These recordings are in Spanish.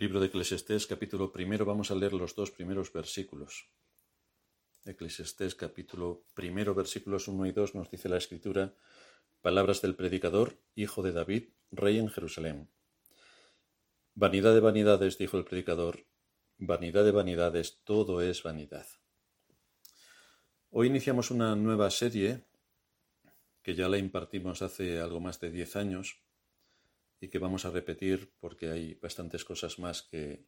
Libro de Eclesiastés, capítulo primero, vamos a leer los dos primeros versículos. Eclesiastés, capítulo primero, versículos 1 y 2, nos dice la escritura, palabras del predicador, hijo de David, rey en Jerusalén. Vanidad de vanidades, dijo el predicador, vanidad de vanidades, todo es vanidad. Hoy iniciamos una nueva serie que ya la impartimos hace algo más de diez años y que vamos a repetir porque hay bastantes cosas más que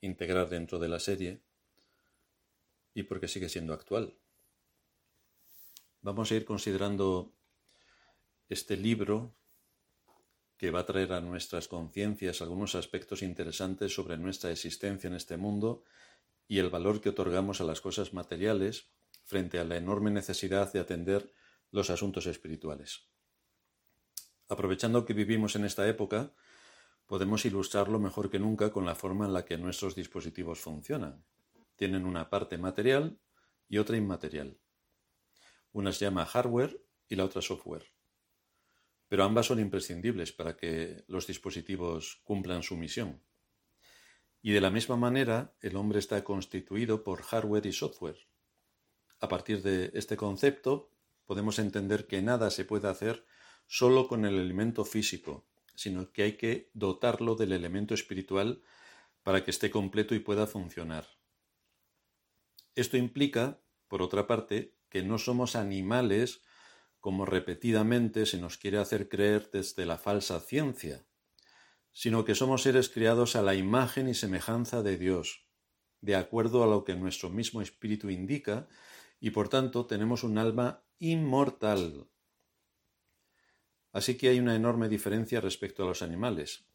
integrar dentro de la serie y porque sigue siendo actual. Vamos a ir considerando este libro que va a traer a nuestras conciencias algunos aspectos interesantes sobre nuestra existencia en este mundo y el valor que otorgamos a las cosas materiales frente a la enorme necesidad de atender los asuntos espirituales. Aprovechando que vivimos en esta época, podemos ilustrarlo mejor que nunca con la forma en la que nuestros dispositivos funcionan. Tienen una parte material y otra inmaterial. Una se llama hardware y la otra software. Pero ambas son imprescindibles para que los dispositivos cumplan su misión. Y de la misma manera, el hombre está constituido por hardware y software. A partir de este concepto, podemos entender que nada se puede hacer solo con el elemento físico, sino que hay que dotarlo del elemento espiritual para que esté completo y pueda funcionar. Esto implica, por otra parte, que no somos animales como repetidamente se nos quiere hacer creer desde la falsa ciencia, sino que somos seres criados a la imagen y semejanza de Dios, de acuerdo a lo que nuestro mismo espíritu indica, y por tanto tenemos un alma inmortal, Así que hay una enorme diferencia respecto a los animales.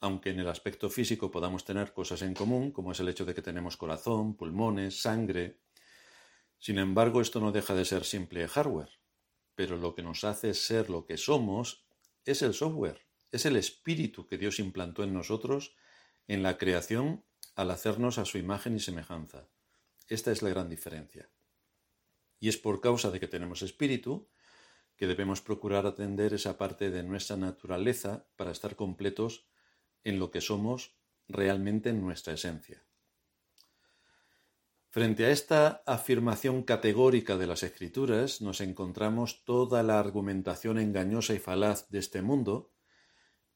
Aunque en el aspecto físico podamos tener cosas en común, como es el hecho de que tenemos corazón, pulmones, sangre, sin embargo esto no deja de ser simple hardware. Pero lo que nos hace ser lo que somos es el software, es el espíritu que Dios implantó en nosotros en la creación al hacernos a su imagen y semejanza. Esta es la gran diferencia. Y es por causa de que tenemos espíritu que debemos procurar atender esa parte de nuestra naturaleza para estar completos en lo que somos realmente en nuestra esencia. Frente a esta afirmación categórica de las escrituras nos encontramos toda la argumentación engañosa y falaz de este mundo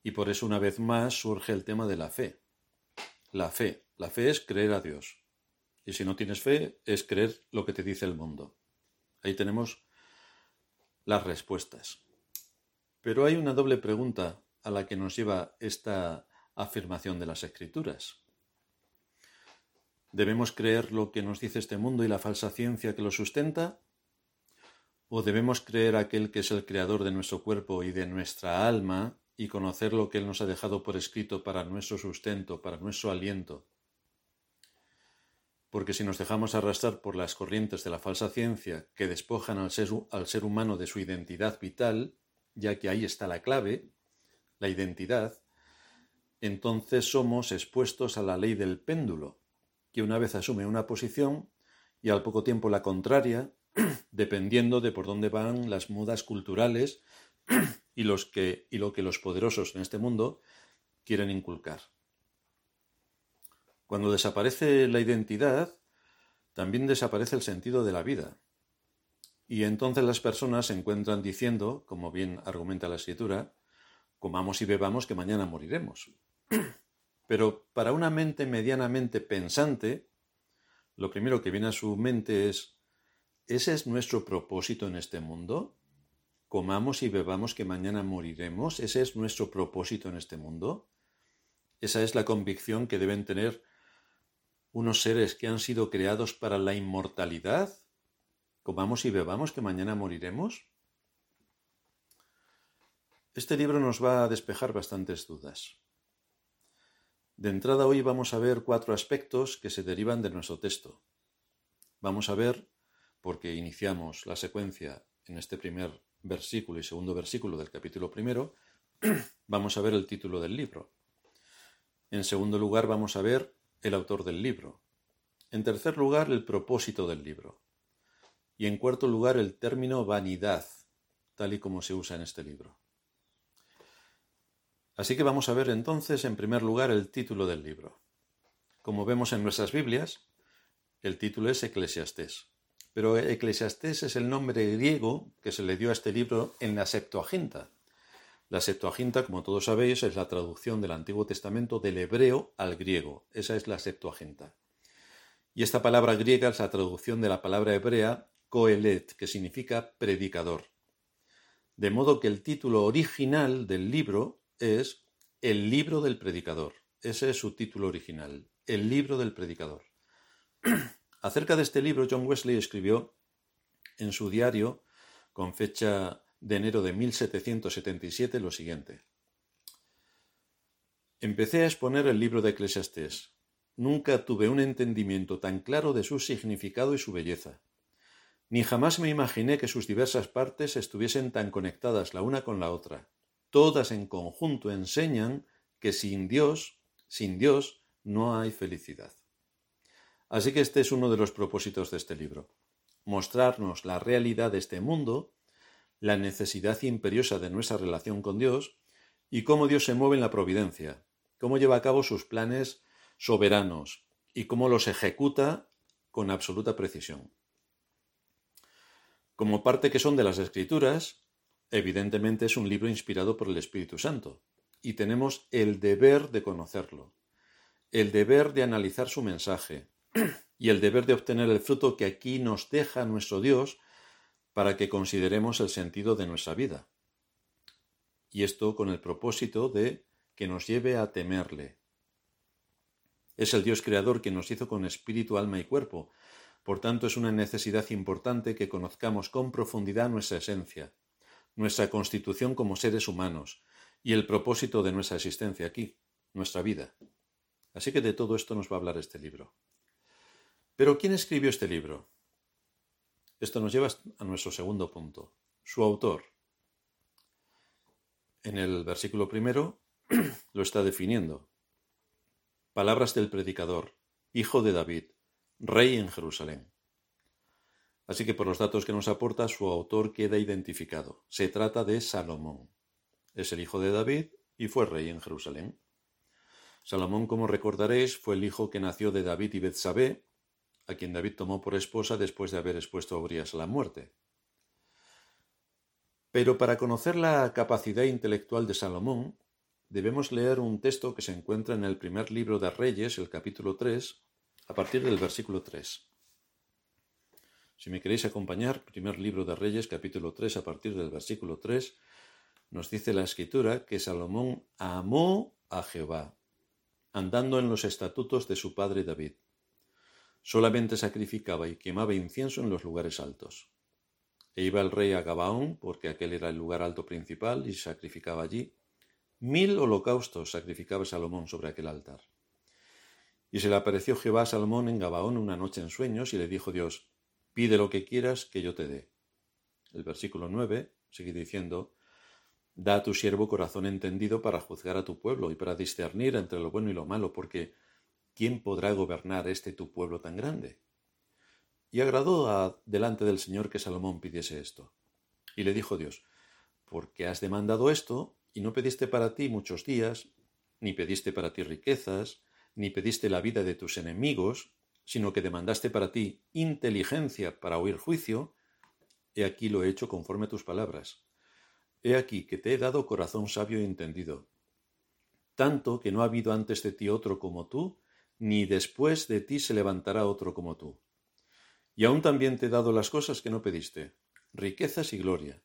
y por eso una vez más surge el tema de la fe. La fe. La fe es creer a Dios. Y si no tienes fe, es creer lo que te dice el mundo. Ahí tenemos las respuestas. Pero hay una doble pregunta a la que nos lleva esta afirmación de las escrituras. ¿Debemos creer lo que nos dice este mundo y la falsa ciencia que lo sustenta? ¿O debemos creer aquel que es el creador de nuestro cuerpo y de nuestra alma y conocer lo que Él nos ha dejado por escrito para nuestro sustento, para nuestro aliento? Porque si nos dejamos arrastrar por las corrientes de la falsa ciencia que despojan al ser, humano de su identidad vital, ya que ahí está la clave, la identidad, entonces somos expuestos a la ley del péndulo, que una vez asume una posición y al poco tiempo la contraria, dependiendo de por dónde van las mudas culturales y, y lo que los poderosos en este mundo quieren inculcar. Cuando desaparece la identidad, también desaparece el sentido de la vida. Y entonces las personas se encuentran diciendo, como bien argumenta la escritura, comamos y bebamos que mañana moriremos. Pero para una mente medianamente pensante, lo primero que viene a su mente es, ¿ese es nuestro propósito en este mundo? ¿Comamos y bebamos que mañana moriremos? ¿Ese es nuestro propósito en este mundo? Esa es la convicción que deben tener unos seres que han sido creados para la inmortalidad? ¿Comamos y bebamos que mañana moriremos? Este libro nos va a despejar bastantes dudas. De entrada hoy vamos a ver cuatro aspectos que se derivan de nuestro texto. Vamos a ver, porque iniciamos la secuencia en este primer versículo y segundo versículo del capítulo primero, vamos a ver el título del libro. En segundo lugar vamos a ver el autor del libro. En tercer lugar, el propósito del libro. Y en cuarto lugar, el término vanidad, tal y como se usa en este libro. Así que vamos a ver entonces, en primer lugar, el título del libro. como vemos en nuestras Biblias, el título es Eclesiastés. Pero Eclesiastés es el nombre griego que se le dio a este libro en la Septuaginta. La Septuaginta, como todos sabéis, es la traducción del Antiguo Testamento del hebreo al griego. Esa es la Septuaginta. Y esta palabra griega es la traducción de la palabra hebrea Kohelet, que significa predicador. De modo que el título original del libro es El libro del predicador. Ese es su título original, El libro del predicador. Acerca de este libro, John Wesley escribió en su diario, con fecha de enero de 1777, lo siguiente. Empecé a exponer el libro de Eclesiastés. Nunca tuve un entendimiento tan claro de su significado y su belleza. Ni jamás me imaginé que sus diversas partes estuviesen tan conectadas la una con la otra. Todas en conjunto enseñan que sin Dios, sin Dios, no hay felicidad. Así que este es uno de los propósitos de este libro, mostrarnos la realidad de este mundo, la necesidad imperiosa de nuestra relación con Dios y cómo Dios se mueve en la providencia, cómo lleva a cabo sus planes soberanos y cómo los ejecuta con absoluta precisión. Como parte que son de las Escrituras, evidentemente es un libro inspirado por el Espíritu Santo, y tenemos el deber de conocerlo, el deber de analizar su mensaje, y el deber de obtener el fruto que aquí nos deja nuestro Dios para que consideremos el sentido de nuestra vida. Y esto con el propósito de que nos lleve a temerle. Es el Dios creador que nos hizo con espíritu, alma y cuerpo. Por tanto, es una necesidad importante que conozcamos con profundidad nuestra esencia, nuestra constitución como seres humanos y el propósito de nuestra existencia aquí, nuestra vida. Así que de todo esto nos va a hablar este libro. Pero ¿quién escribió este libro? Esto nos lleva a nuestro segundo punto, su autor. En el versículo primero lo está definiendo. Palabras del predicador, hijo de David, rey en Jerusalén. Así que por los datos que nos aporta, su autor queda identificado. Se trata de Salomón. Es el hijo de David y fue rey en Jerusalén. Salomón, como recordaréis, fue el hijo que nació de David y Betsabé, a quien David tomó por esposa después de haber expuesto a Urias a la muerte. Pero para conocer la capacidad intelectual de Salomón, debemos leer un texto que se encuentra en el primer libro de Reyes, el capítulo 3, a partir del versículo 3. Si me queréis acompañar, primer libro de Reyes, capítulo 3, a partir del versículo 3, nos dice la escritura que Salomón amó a Jehová, andando en los estatutos de su padre David Solamente sacrificaba y quemaba incienso en los lugares altos. E iba el rey a Gabaón, porque aquel era el lugar alto principal, y sacrificaba allí. Mil holocaustos sacrificaba Salomón sobre aquel altar. Y se le apareció Jehová a Salomón en Gabaón una noche en sueños, y le dijo Dios, pide lo que quieras que yo te dé. El versículo 9 sigue diciendo, Da a tu siervo corazón entendido para juzgar a tu pueblo y para discernir entre lo bueno y lo malo, porque ¿quién podrá gobernar este tu pueblo tan grande? Y agradó a, delante del Señor que Salomón pidiese esto. Y le dijo Dios, porque has demandado esto, y no pediste para ti muchos días, ni pediste para ti riquezas, ni pediste la vida de tus enemigos, sino que demandaste para ti inteligencia para oír juicio, he aquí lo he hecho conforme a tus palabras. He aquí que te he dado corazón sabio y entendido, tanto que no ha habido antes de ti otro como tú, ni después de ti se levantará otro como tú. Y aún también te he dado las cosas que no pediste, riquezas y gloria,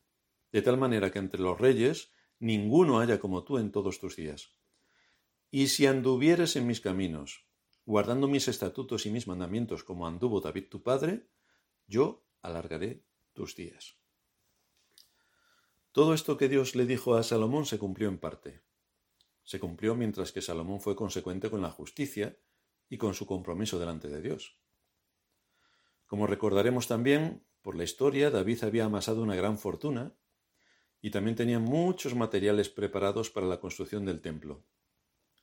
de tal manera que entre los reyes ninguno haya como tú en todos tus días. Y si anduvieres en mis caminos, guardando mis estatutos y mis mandamientos como anduvo David tu padre, yo alargaré tus días. Todo esto que Dios le dijo a Salomón se cumplió en parte. Se cumplió mientras que Salomón fue consecuente con la justicia y con su compromiso delante de Dios. Como recordaremos también, por la historia, David había amasado una gran fortuna y también tenía muchos materiales preparados para la construcción del templo,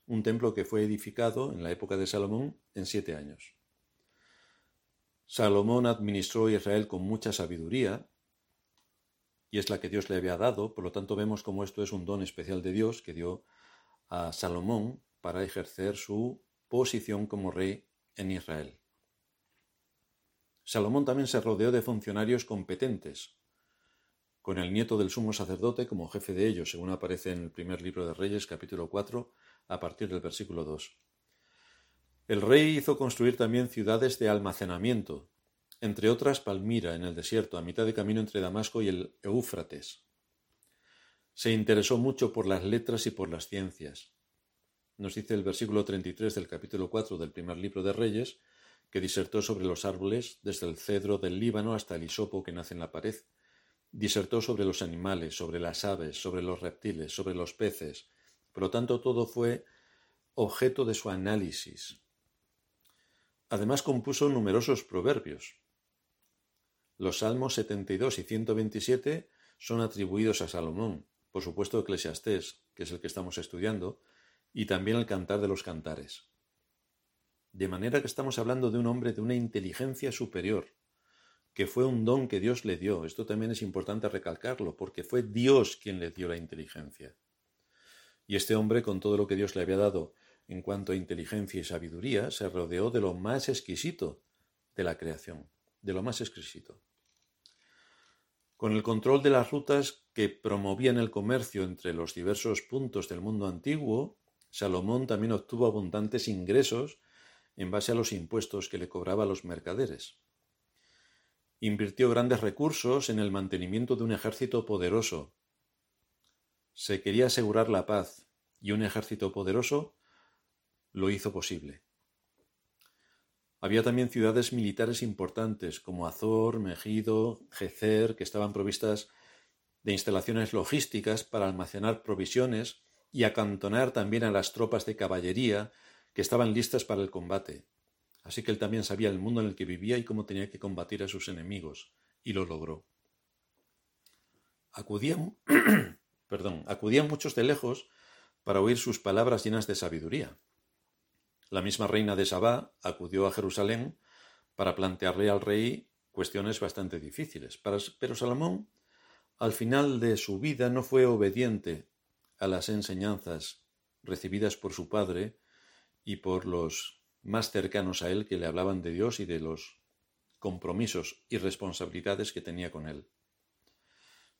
un templo que fue edificado en la época de Salomón en siete años. Salomón administró Israel con mucha sabiduría, y es la que Dios le había dado, por lo tanto vemos como esto es un don especial de Dios que dio a Salomón para ejercer su posición como rey en Israel. Salomón también se rodeó de funcionarios competentes, con el nieto del sumo sacerdote como jefe de ellos, según aparece en el primer libro de Reyes, capítulo 4, a partir del versículo 2. El rey hizo construir también ciudades de almacenamiento, entre otras Palmira, en el desierto, a mitad de camino entre Damasco y el Éufrates. Se interesó mucho por las letras y por las ciencias. Nos dice el versículo 33 del capítulo 4 del primer libro de Reyes, que disertó sobre los árboles, desde el cedro del Líbano hasta el hisopo que nace en la pared. Disertó sobre los animales, sobre las aves, sobre los reptiles, sobre los peces. Por lo tanto, todo fue objeto de su análisis. Además compuso numerosos proverbios. Los Salmos 72 y 127 son atribuidos a Salomón, por supuesto Eclesiastés, que es el que estamos estudiando, y también el Cantar de los Cantares. De manera que estamos hablando de un hombre de una inteligencia superior, que fue un don que Dios le dio. Esto también es importante recalcarlo, porque fue Dios quien le dio la inteligencia. Y este hombre, con todo lo que Dios le había dado en cuanto a inteligencia y sabiduría, se rodeó de lo más exquisito de la creación, de lo más exquisito. Con el control de las rutas que promovían el comercio entre los diversos puntos del mundo antiguo, Salomón también obtuvo abundantes ingresos en base a los impuestos que le cobraba a los mercaderes. Invirtió grandes recursos en el mantenimiento de un ejército poderoso. Se quería asegurar la paz y un ejército poderoso lo hizo posible. Había también ciudades militares importantes como Azor, Megido, Gezer, que estaban provistas de instalaciones logísticas para almacenar provisiones y acantonar también a las tropas de caballería que estaban listas para el combate. Así que él también sabía el mundo en el que vivía y cómo tenía que combatir a sus enemigos, y lo logró. Acudían, acudían muchos de lejos para oír sus palabras llenas de sabiduría. La misma reina de Sabá acudió a Jerusalén para plantearle al rey cuestiones bastante difíciles. Pero Salomón, al final de su vida, no fue obediente a las enseñanzas recibidas por su padre y por los más cercanos a él que le hablaban de Dios y de los compromisos y responsabilidades que tenía con él.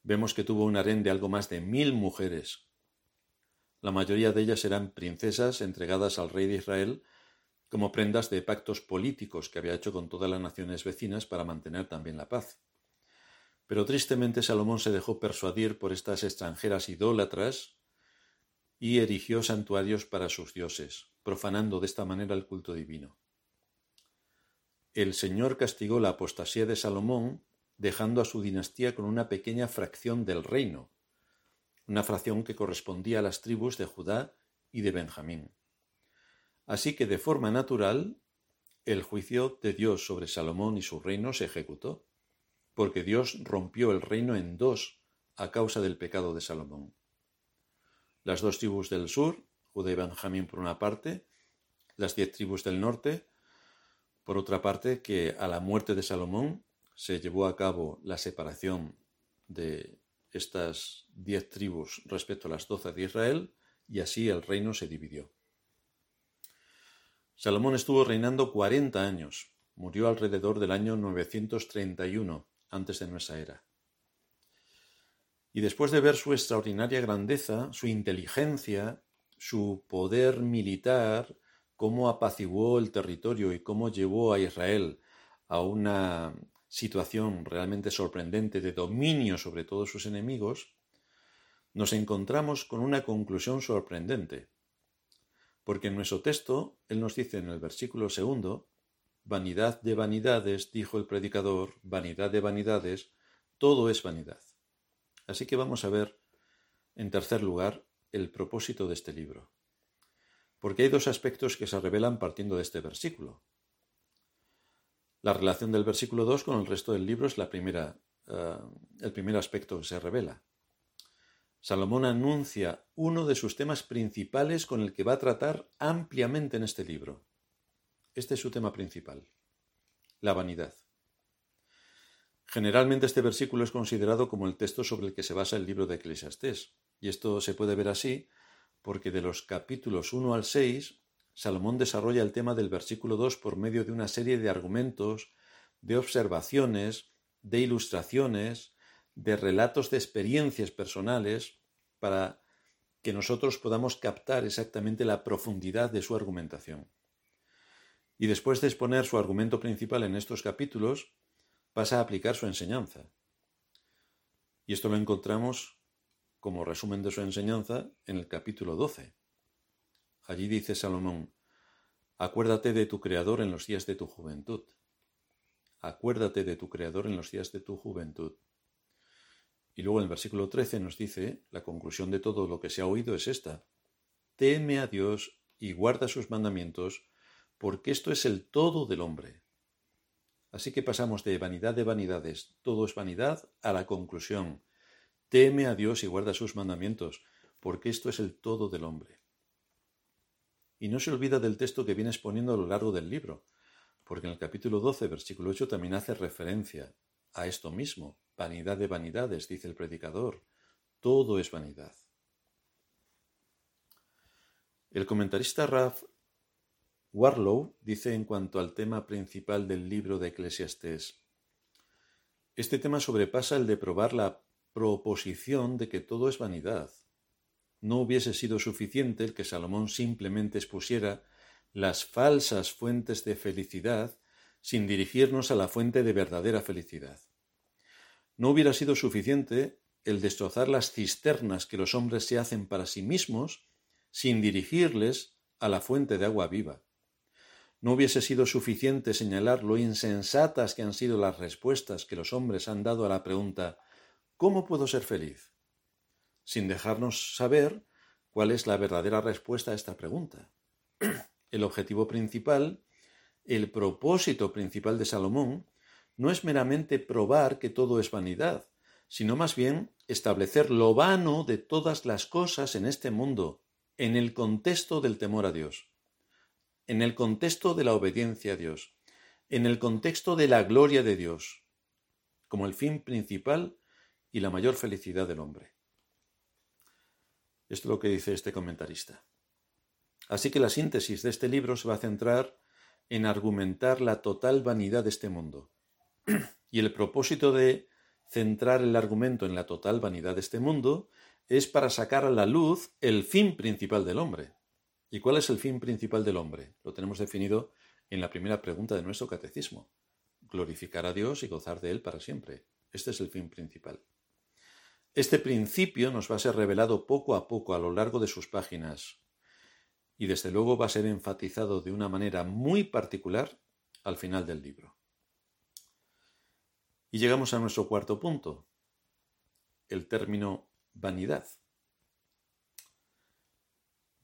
Vemos que tuvo un harén de algo más de mil mujeres. La mayoría de ellas eran princesas entregadas al rey de Israel como prendas de pactos políticos que había hecho con todas las naciones vecinas para mantener también la paz. Pero tristemente Salomón se dejó persuadir por estas extranjeras idólatras y erigió santuarios para sus dioses, profanando de esta manera el culto divino. El Señor castigó la apostasía de Salomón, dejando a su dinastía con una pequeña fracción del reino, una fracción que correspondía a las tribus de Judá y de Benjamín. Así que de forma natural, el juicio de Dios sobre Salomón y su reino se ejecutó, porque Dios rompió el reino en dos a causa del pecado de Salomón las dos tribus del sur, Judá y Benjamín por una parte, las diez tribus del norte, por otra parte, que a la muerte de Salomón se llevó a cabo la separación de estas diez tribus respecto a las doce de Israel, y así el reino se dividió. Salomón estuvo reinando cuarenta años, murió alrededor del año 931 antes de nuestra era. Y después de ver su extraordinaria grandeza, su inteligencia, su poder militar, cómo apaciguó el territorio y cómo llevó a Israel a una situación realmente sorprendente de dominio sobre todos sus enemigos, nos encontramos con una conclusión sorprendente. Porque en nuestro texto, Él nos dice en el versículo segundo, Vanidad de vanidades, dijo el predicador, vanidad de vanidades, todo es vanidad. Así que vamos a ver, en tercer lugar, el propósito de este libro. Porque hay dos aspectos que se revelan partiendo de este versículo. La relación del versículo 2 con el resto del libro es la primera, eh, el primer aspecto que se revela. Salomón anuncia uno de sus temas principales con el que va a tratar ampliamente en este libro. Este es su tema principal, la vanidad. Generalmente este versículo es considerado como el texto sobre el que se basa el libro de Eclesiastés, y esto se puede ver así porque de los capítulos 1 al 6 Salomón desarrolla el tema del versículo 2 por medio de una serie de argumentos, de observaciones, de ilustraciones, de relatos de experiencias personales, para que nosotros podamos captar exactamente la profundidad de su argumentación. Y después de exponer su argumento principal en estos capítulos, pasa a aplicar su enseñanza. Y esto lo encontramos como resumen de su enseñanza en el capítulo 12. Allí dice Salomón, Acuérdate de tu Creador en los días de tu juventud. Acuérdate de tu Creador en los días de tu juventud. Y luego en el versículo 13 nos dice, la conclusión de todo lo que se ha oído es esta. Teme a Dios y guarda sus mandamientos, porque esto es el todo del hombre. Así que pasamos de vanidad de vanidades, todo es vanidad, a la conclusión. Teme a Dios y guarda sus mandamientos, porque esto es el todo del hombre. Y no se olvida del texto que viene exponiendo a lo largo del libro, porque en el capítulo 12, versículo 8, también hace referencia a esto mismo. Vanidad de vanidades, dice el predicador. Todo es vanidad. El comentarista Raf Warlow dice en cuanto al tema principal del libro de Eclesiastés, este tema sobrepasa el de probar la proposición de que todo es vanidad no hubiese sido suficiente el que Salomón simplemente expusiera las falsas fuentes de felicidad sin dirigirnos a la fuente de verdadera felicidad. No hubiera sido suficiente el destrozar las cisternas que los hombres se hacen para sí mismos sin dirigirles a la fuente de agua viva. No hubiese sido suficiente señalar lo insensatas que han sido las respuestas que los hombres han dado a la pregunta ¿Cómo puedo ser feliz? sin dejarnos saber cuál es la verdadera respuesta a esta pregunta. El objetivo principal, el propósito principal de Salomón, no es meramente probar que todo es vanidad, sino más bien establecer lo vano de todas las cosas en este mundo, en el contexto del temor a Dios, en el contexto de la obediencia a Dios, en el contexto de la gloria de Dios, como el fin principal y la mayor felicidad del hombre. Esto es lo que dice este comentarista. Así que la síntesis de este libro se va a centrar en argumentar la total vanidad de este mundo. Y el propósito de centrar el argumento en la total vanidad de este mundo es para sacar a la luz el fin principal del hombre. ¿Y cuál es el fin principal del hombre? Lo tenemos definido en la primera pregunta de nuestro catecismo. Glorificar a Dios y gozar de Él para siempre. Este es el fin principal. Este principio nos va a ser revelado poco a poco a lo largo de sus páginas y desde luego va a ser enfatizado de una manera muy particular al final del libro. Y llegamos a nuestro cuarto punto, el término vanidad.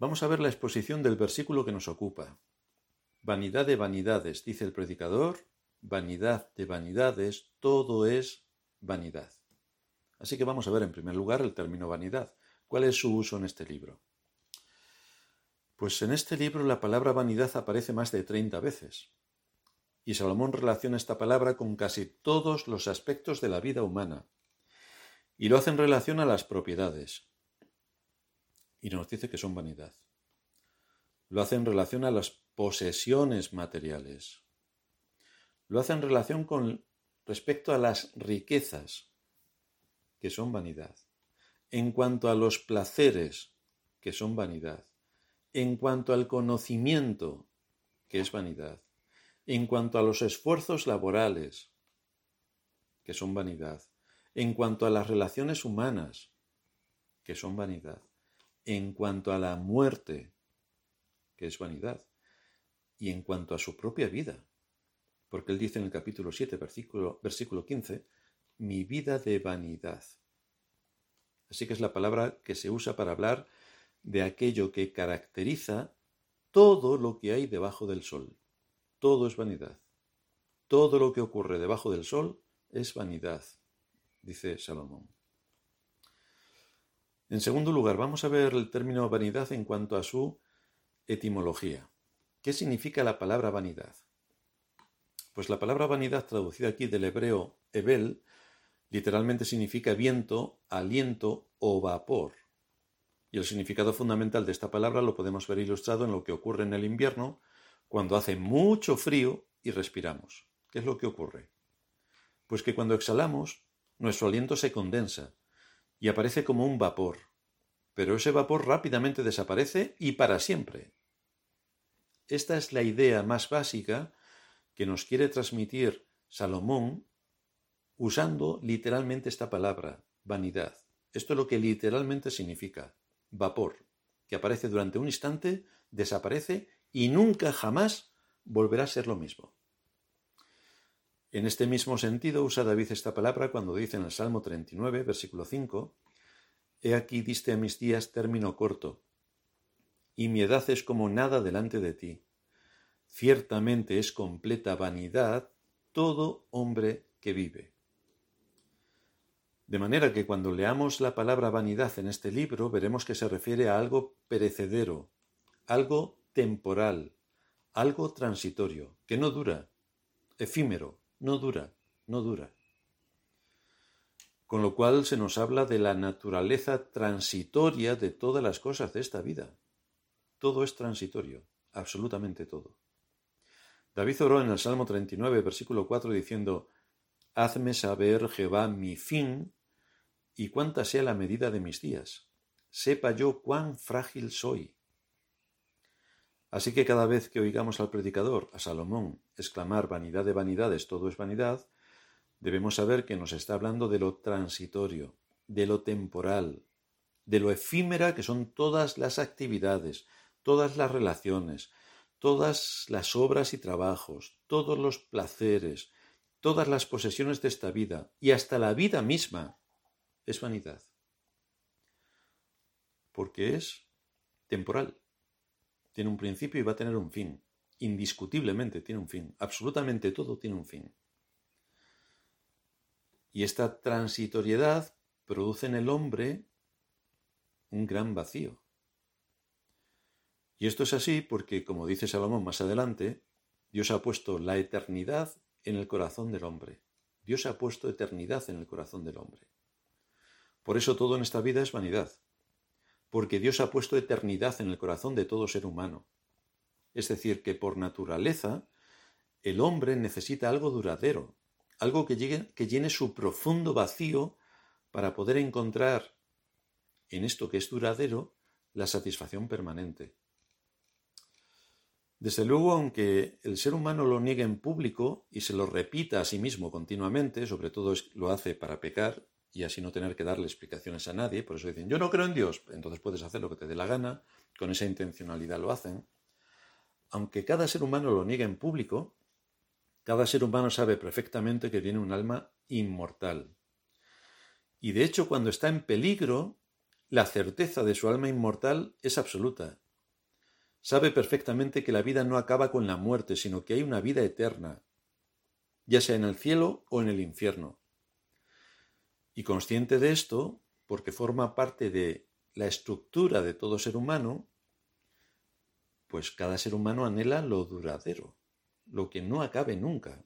Vamos a ver la exposición del versículo que nos ocupa. Vanidad de vanidades, dice el predicador, vanidad de vanidades, todo es vanidad. Así que vamos a ver en primer lugar el término vanidad. ¿Cuál es su uso en este libro? Pues en este libro la palabra vanidad aparece más de 30 veces. Y Salomón relaciona esta palabra con casi todos los aspectos de la vida humana. Y lo hace en relación a las propiedades. Y nos dice que son vanidad. Lo hace en relación a las posesiones materiales. Lo hace en relación con respecto a las riquezas que son vanidad, en cuanto a los placeres, que son vanidad, en cuanto al conocimiento, que es vanidad, en cuanto a los esfuerzos laborales, que son vanidad, en cuanto a las relaciones humanas, que son vanidad, en cuanto a la muerte, que es vanidad, y en cuanto a su propia vida, porque él dice en el capítulo 7, versículo, versículo 15, mi vida de vanidad. Así que es la palabra que se usa para hablar de aquello que caracteriza todo lo que hay debajo del sol. Todo es vanidad. Todo lo que ocurre debajo del sol es vanidad, dice Salomón. En segundo lugar, vamos a ver el término vanidad en cuanto a su etimología. ¿Qué significa la palabra vanidad? Pues la palabra vanidad traducida aquí del hebreo ebel literalmente significa viento, aliento o vapor. Y el significado fundamental de esta palabra lo podemos ver ilustrado en lo que ocurre en el invierno cuando hace mucho frío y respiramos. ¿Qué es lo que ocurre? Pues que cuando exhalamos, nuestro aliento se condensa y aparece como un vapor, pero ese vapor rápidamente desaparece y para siempre. Esta es la idea más básica que nos quiere transmitir Salomón usando literalmente esta palabra, vanidad. Esto es lo que literalmente significa, vapor, que aparece durante un instante, desaparece y nunca jamás volverá a ser lo mismo. En este mismo sentido usa David esta palabra cuando dice en el Salmo 39, versículo 5, He aquí diste a mis días término corto, y mi edad es como nada delante de ti. Ciertamente es completa vanidad todo hombre que vive. De manera que cuando leamos la palabra vanidad en este libro veremos que se refiere a algo perecedero, algo temporal, algo transitorio, que no dura, efímero, no dura, no dura. Con lo cual se nos habla de la naturaleza transitoria de todas las cosas de esta vida. Todo es transitorio, absolutamente todo. David oró en el Salmo 39, versículo 4, diciendo, Hazme saber, Jehová, mi fin y cuánta sea la medida de mis días. Sepa yo cuán frágil soy. Así que cada vez que oigamos al predicador, a Salomón, exclamar vanidad de vanidades, todo es vanidad, debemos saber que nos está hablando de lo transitorio, de lo temporal, de lo efímera que son todas las actividades, todas las relaciones, todas las obras y trabajos, todos los placeres, todas las posesiones de esta vida y hasta la vida misma es vanidad. Porque es temporal tiene un principio y va a tener un fin. Indiscutiblemente tiene un fin. Absolutamente todo tiene un fin. Y esta transitoriedad produce en el hombre un gran vacío. Y esto es así porque, como dice Salomón más adelante, Dios ha puesto la eternidad en el corazón del hombre. Dios ha puesto eternidad en el corazón del hombre. Por eso todo en esta vida es vanidad porque Dios ha puesto eternidad en el corazón de todo ser humano. Es decir, que por naturaleza el hombre necesita algo duradero, algo que, llene su profundo vacío para poder encontrar en esto que es duradero la satisfacción permanente. Desde luego, aunque el ser humano lo niegue en público y se lo repita a sí mismo continuamente, sobre todo lo hace para pecar, y así no tener que darle explicaciones a nadie. Por eso dicen, yo no creo en Dios, entonces puedes hacer lo que te dé la gana, con esa intencionalidad lo hacen. Aunque cada ser humano lo niegue en público, cada ser humano sabe perfectamente que tiene un alma inmortal. Y de hecho, cuando está en peligro, la certeza de su alma inmortal es absoluta. Sabe perfectamente que la vida no acaba con la muerte, sino que hay una vida eterna, ya sea en el cielo o en el infierno. Y consciente de esto, porque forma parte de la estructura de todo ser humano, pues cada ser humano anhela lo duradero, lo que no acabe nunca.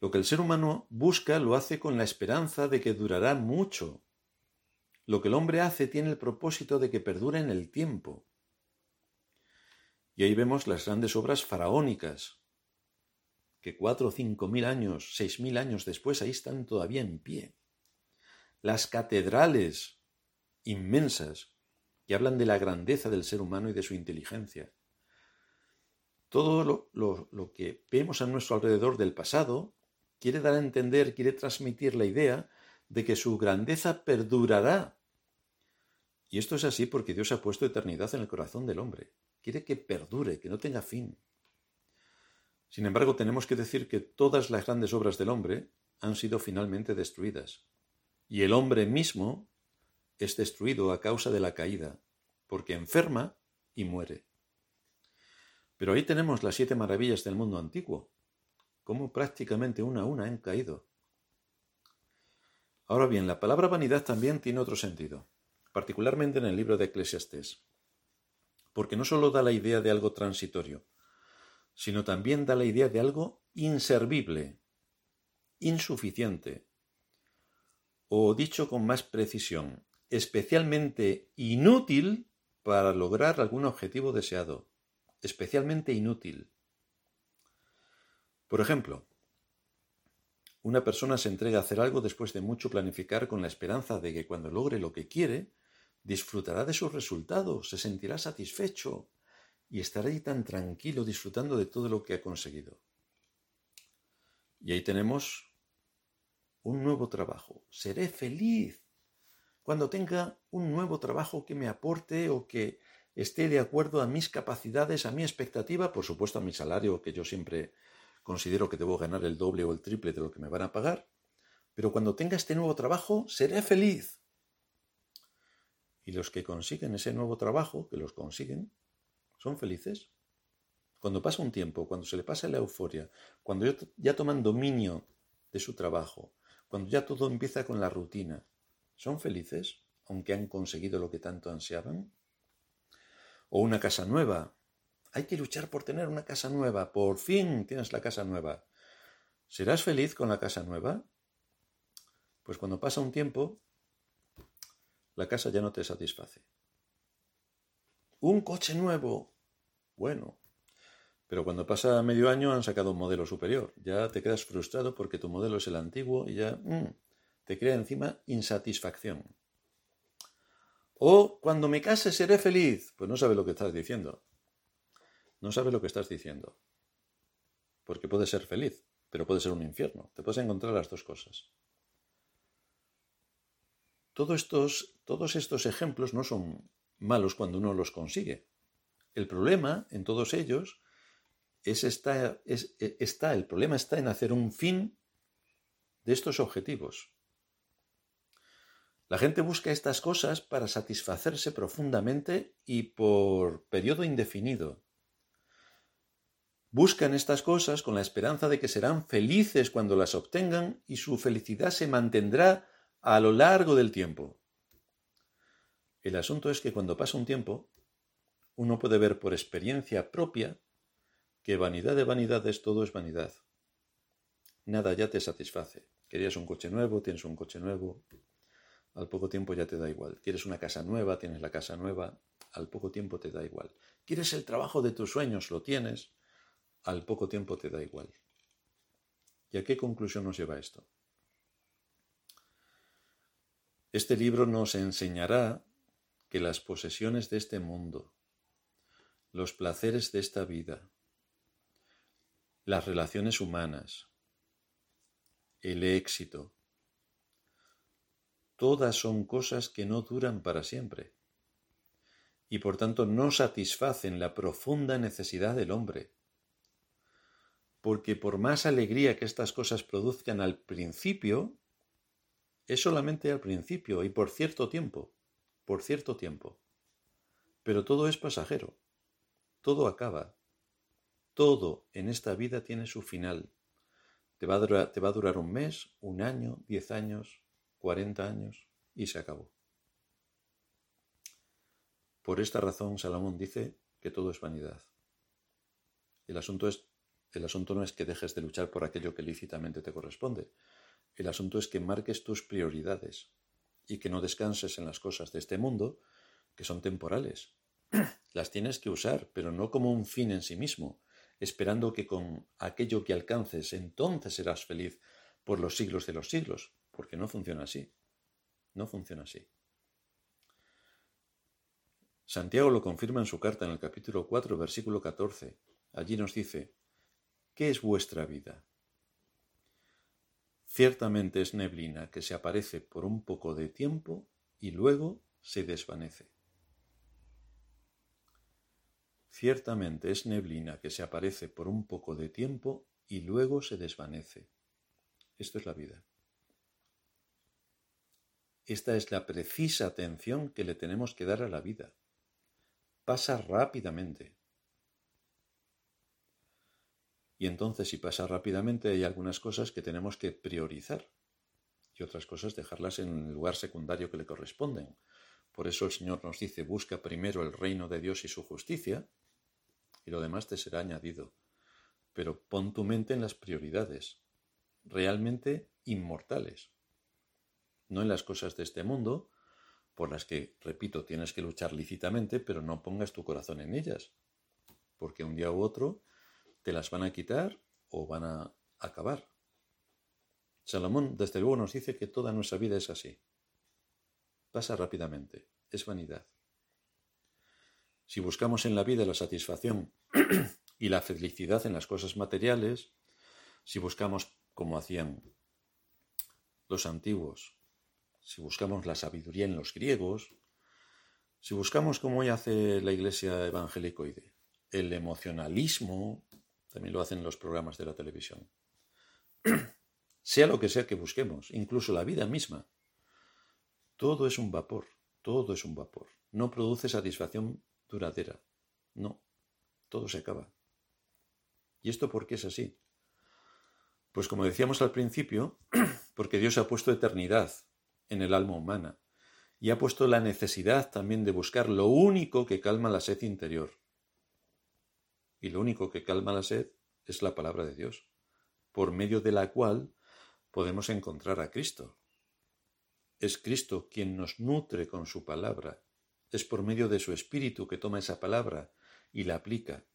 Lo que el ser humano busca lo hace con la esperanza de que durará mucho. Lo que el hombre hace tiene el propósito de que perdure en el tiempo. Y ahí vemos las grandes obras faraónicas, que cuatro o cinco mil años, seis mil años después, ahí están todavía en pie. Las catedrales inmensas que hablan de la grandeza del ser humano y de su inteligencia. Todo lo, lo que vemos a nuestro alrededor del pasado quiere dar a entender, quiere transmitir la idea de que su grandeza perdurará. Y esto es así porque Dios ha puesto eternidad en el corazón del hombre. Quiere que perdure, que no tenga fin. Sin embargo, tenemos que decir que todas las grandes obras del hombre han sido finalmente destruidas, y el hombre mismo es destruido a causa de la caída, porque enferma y muere. Pero ahí tenemos las siete maravillas del mundo antiguo, como prácticamente una a una han caído. Ahora bien, la palabra vanidad también tiene otro sentido, particularmente en el libro de Eclesiastés, porque no solo da la idea de algo transitorio, sino también da la idea de algo inservible, insuficiente, o dicho con más precisión, especialmente inútil para lograr algún objetivo deseado. Especialmente inútil. Por ejemplo, una persona se entrega a hacer algo después de mucho planificar con la esperanza de que cuando logre lo que quiere, disfrutará de sus resultados, se sentirá satisfecho y estará ahí tan tranquilo disfrutando de todo lo que ha conseguido. Y ahí tenemos un nuevo trabajo. Seré feliz cuando tenga un nuevo trabajo que me aporte o que esté de acuerdo a mis capacidades, a mi expectativa, por supuesto a mi salario que yo siempre considero que debo ganar el doble o el triple de lo que me van a pagar, pero cuando tenga este nuevo trabajo seré feliz. Y los que consiguen ese nuevo trabajo, que los consiguen, son felices. Cuando pasa un tiempo, cuando se le pasa la euforia, cuando ya toman dominio de su trabajo, cuando ya todo empieza con la rutina, ¿son felices aunque han conseguido lo que tanto ansiaban? O una casa nueva, hay que luchar por tener una casa nueva. Por fin tienes la casa nueva. ¿Serás feliz con la casa nueva? Pues cuando pasa un tiempo, la casa ya no te satisface. Un coche nuevo. Bueno, pero cuando pasa medio año han sacado un modelo superior. Ya te quedas frustrado porque tu modelo es el antiguo y ya mm, te crea encima insatisfacción. O cuando me case seré feliz. Pues no sabes lo que estás diciendo. No sabes lo que estás diciendo. Porque puede ser feliz, pero puede ser un infierno. Te puedes encontrar las dos cosas. Todos estos, todos estos ejemplos no son malos cuando uno los consigue. El problema en todos ellos es está, es, el problema está en hacer un fin de estos objetivos. La gente busca estas cosas para satisfacerse profundamente y por periodo indefinido. Buscan estas cosas con la esperanza de que serán felices cuando las obtengan y su felicidad se mantendrá a lo largo del tiempo. El asunto es que cuando pasa un tiempo, uno puede ver por experiencia propia que vanidad de vanidades todo es vanidad. Nada ya te satisface. Querías un coche nuevo, tienes un coche nuevo. Al poco tiempo ya te da igual. Quieres una casa nueva, tienes la casa nueva. Al poco tiempo te da igual. Quieres el trabajo de tus sueños, lo tienes al poco tiempo te da igual. ¿Y a qué conclusión nos lleva esto? Este libro nos enseñará que las posesiones de este mundo, los placeres de esta vida, las relaciones humanas, el éxito, todas son cosas que no duran para siempre y por tanto no satisfacen la profunda necesidad del hombre. Porque por más alegría que estas cosas produzcan al principio, es solamente al principio y por cierto tiempo, por cierto tiempo. Pero todo es pasajero, todo acaba, todo en esta vida tiene su final. Te va, a durar, un mes, un año, diez años, cuarenta años y se acabó. Por esta razón Salomón dice que todo es vanidad. El asunto es el asunto no es que dejes de luchar por aquello que lícitamente te corresponde. El asunto es que marques tus prioridades y que no descanses en las cosas de este mundo, que son temporales. Las tienes que usar, pero no como un fin en sí mismo, esperando que con aquello que alcances entonces serás feliz por los siglos de los siglos, porque no funciona así. No funciona así. Santiago lo confirma en su carta en el capítulo 4, versículo 14. Allí nos dice, ¿Qué es vuestra vida? Ciertamente es neblina que se aparece por un poco de tiempo y luego se desvanece. Ciertamente es neblina que se aparece por un poco de tiempo y luego se desvanece. Esto es la vida. Esta es la precisa atención que le tenemos que dar a la vida. Pasa rápidamente. Y entonces, si pasa rápidamente, hay algunas cosas que tenemos que priorizar y otras cosas dejarlas en el lugar secundario que le corresponden. Por eso el Señor nos dice, busca primero el reino de Dios y su justicia, y lo demás te será añadido. Pero pon tu mente en las prioridades, realmente inmortales, no en las cosas de este mundo, por las que, repito, tienes que luchar lícitamente, pero no pongas tu corazón en ellas, porque un día u otro te las van a quitar o van a acabar. Salomón, desde luego, nos dice que toda nuestra vida es así. Pasa rápidamente, es vanidad. Si buscamos en la vida la satisfacción y la felicidad en las cosas materiales, si buscamos, como hacían los antiguos, si buscamos la sabiduría en los griegos, si buscamos, como hoy hace la iglesia evangélicoide, el emocionalismo, también lo hacen los programas de la televisión, sea lo que sea que busquemos, incluso la vida misma, todo es un vapor, todo es un vapor. No produce satisfacción duradera. No, todo se acaba. ¿Y esto por qué es así? Pues como decíamos al principio, porque Dios ha puesto eternidad en el alma humana y ha puesto la necesidad también de buscar lo único que calma la sed interior. Y lo único que calma la sed es la palabra de Dios, por medio de la cual podemos encontrar a Cristo. Es Cristo quien nos nutre con su palabra. Es por medio de su Espíritu que toma esa palabra y la aplica.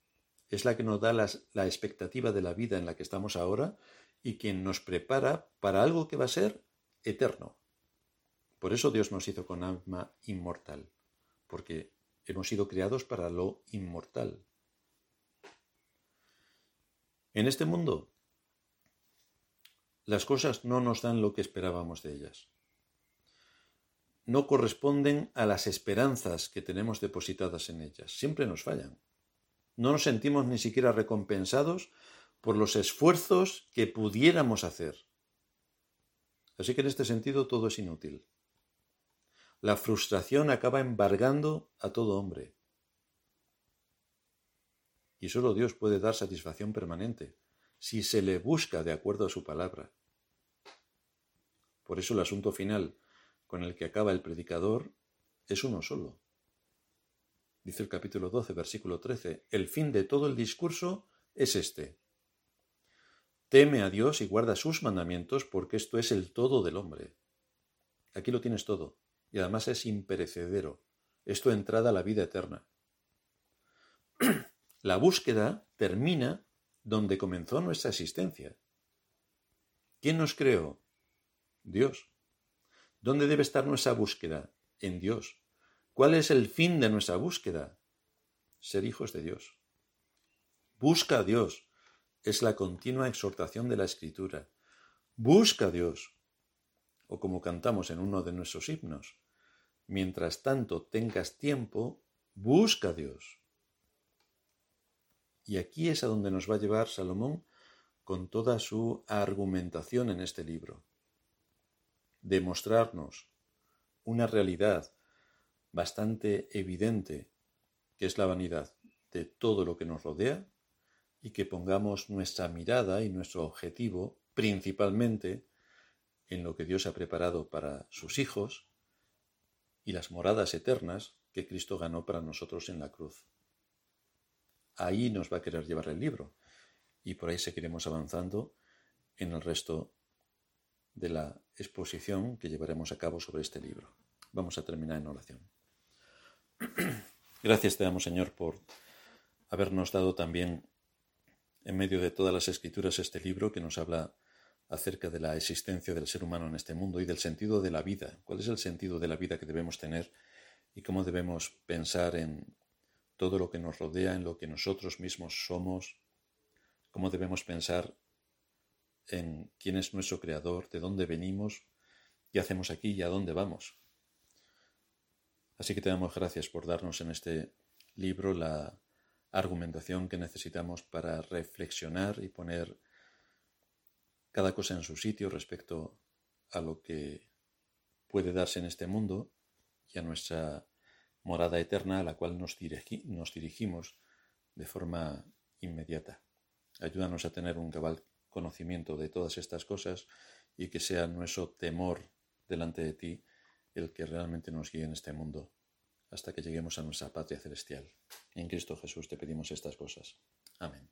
Es la que nos da la expectativa de la vida en la que estamos ahora y quien nos prepara para algo que va a ser eterno. Por eso Dios nos hizo con alma inmortal, porque hemos sido creados para lo inmortal. En este mundo, las cosas no nos dan lo que esperábamos de ellas. No corresponden a las esperanzas que tenemos depositadas en ellas. Siempre nos fallan. No nos sentimos ni siquiera recompensados por los esfuerzos que pudiéramos hacer. Así que en este sentido todo es inútil. La frustración acaba embargando a todo hombre. Y solo Dios puede dar satisfacción permanente si se le busca de acuerdo a su palabra. Por eso el asunto final con el que acaba el predicador es uno solo. Dice el capítulo 12, versículo 13, el fin de todo el discurso es este. Teme a Dios y guarda sus mandamientos porque esto es el todo del hombre. Aquí lo tienes todo y además es imperecedero. Esto entrada a la vida eterna. La búsqueda termina donde comenzó nuestra existencia. ¿Quién nos creó? Dios. ¿Dónde debe estar nuestra búsqueda? En Dios. ¿Cuál es el fin de nuestra búsqueda? Ser hijos de Dios. Busca a Dios. Es la continua exhortación de la Escritura. Busca a Dios. O como cantamos en uno de nuestros himnos, mientras tanto tengas tiempo, busca a Dios. Y aquí es a donde nos va a llevar Salomón con toda su argumentación en este libro. Demostrarnos una realidad bastante evidente, que es la vanidad de todo lo que nos rodea, y que pongamos nuestra mirada y nuestro objetivo principalmente en lo que Dios ha preparado para sus hijos y las moradas eternas que Cristo ganó para nosotros en la cruz. Ahí nos va a querer llevar el libro y por ahí seguiremos avanzando en el resto de la exposición que llevaremos a cabo sobre este libro. Vamos a terminar en oración. Gracias te damos, Señor, por habernos dado también en medio de todas las escrituras este libro que nos habla acerca de la existencia del ser humano en este mundo y del sentido de la vida. ¿Cuál es el sentido de la vida que debemos tener y cómo debemos pensar en todo lo que nos rodea, en lo que nosotros mismos somos? ¿Cómo debemos pensar en quién es nuestro creador, de dónde venimos, qué hacemos aquí y a dónde vamos? Así que te damos gracias por darnos en este libro la argumentación que necesitamos para reflexionar y poner cada cosa en su sitio respecto a lo que puede darse en este mundo y a nuestra morada eterna a la cual nos, nos dirigimos de forma inmediata. Ayúdanos a tener un cabal conocimiento de todas estas cosas y que sea nuestro temor delante de ti el que realmente nos guíe en este mundo hasta que lleguemos a nuestra patria celestial. En Cristo Jesús te pedimos estas cosas. Amén.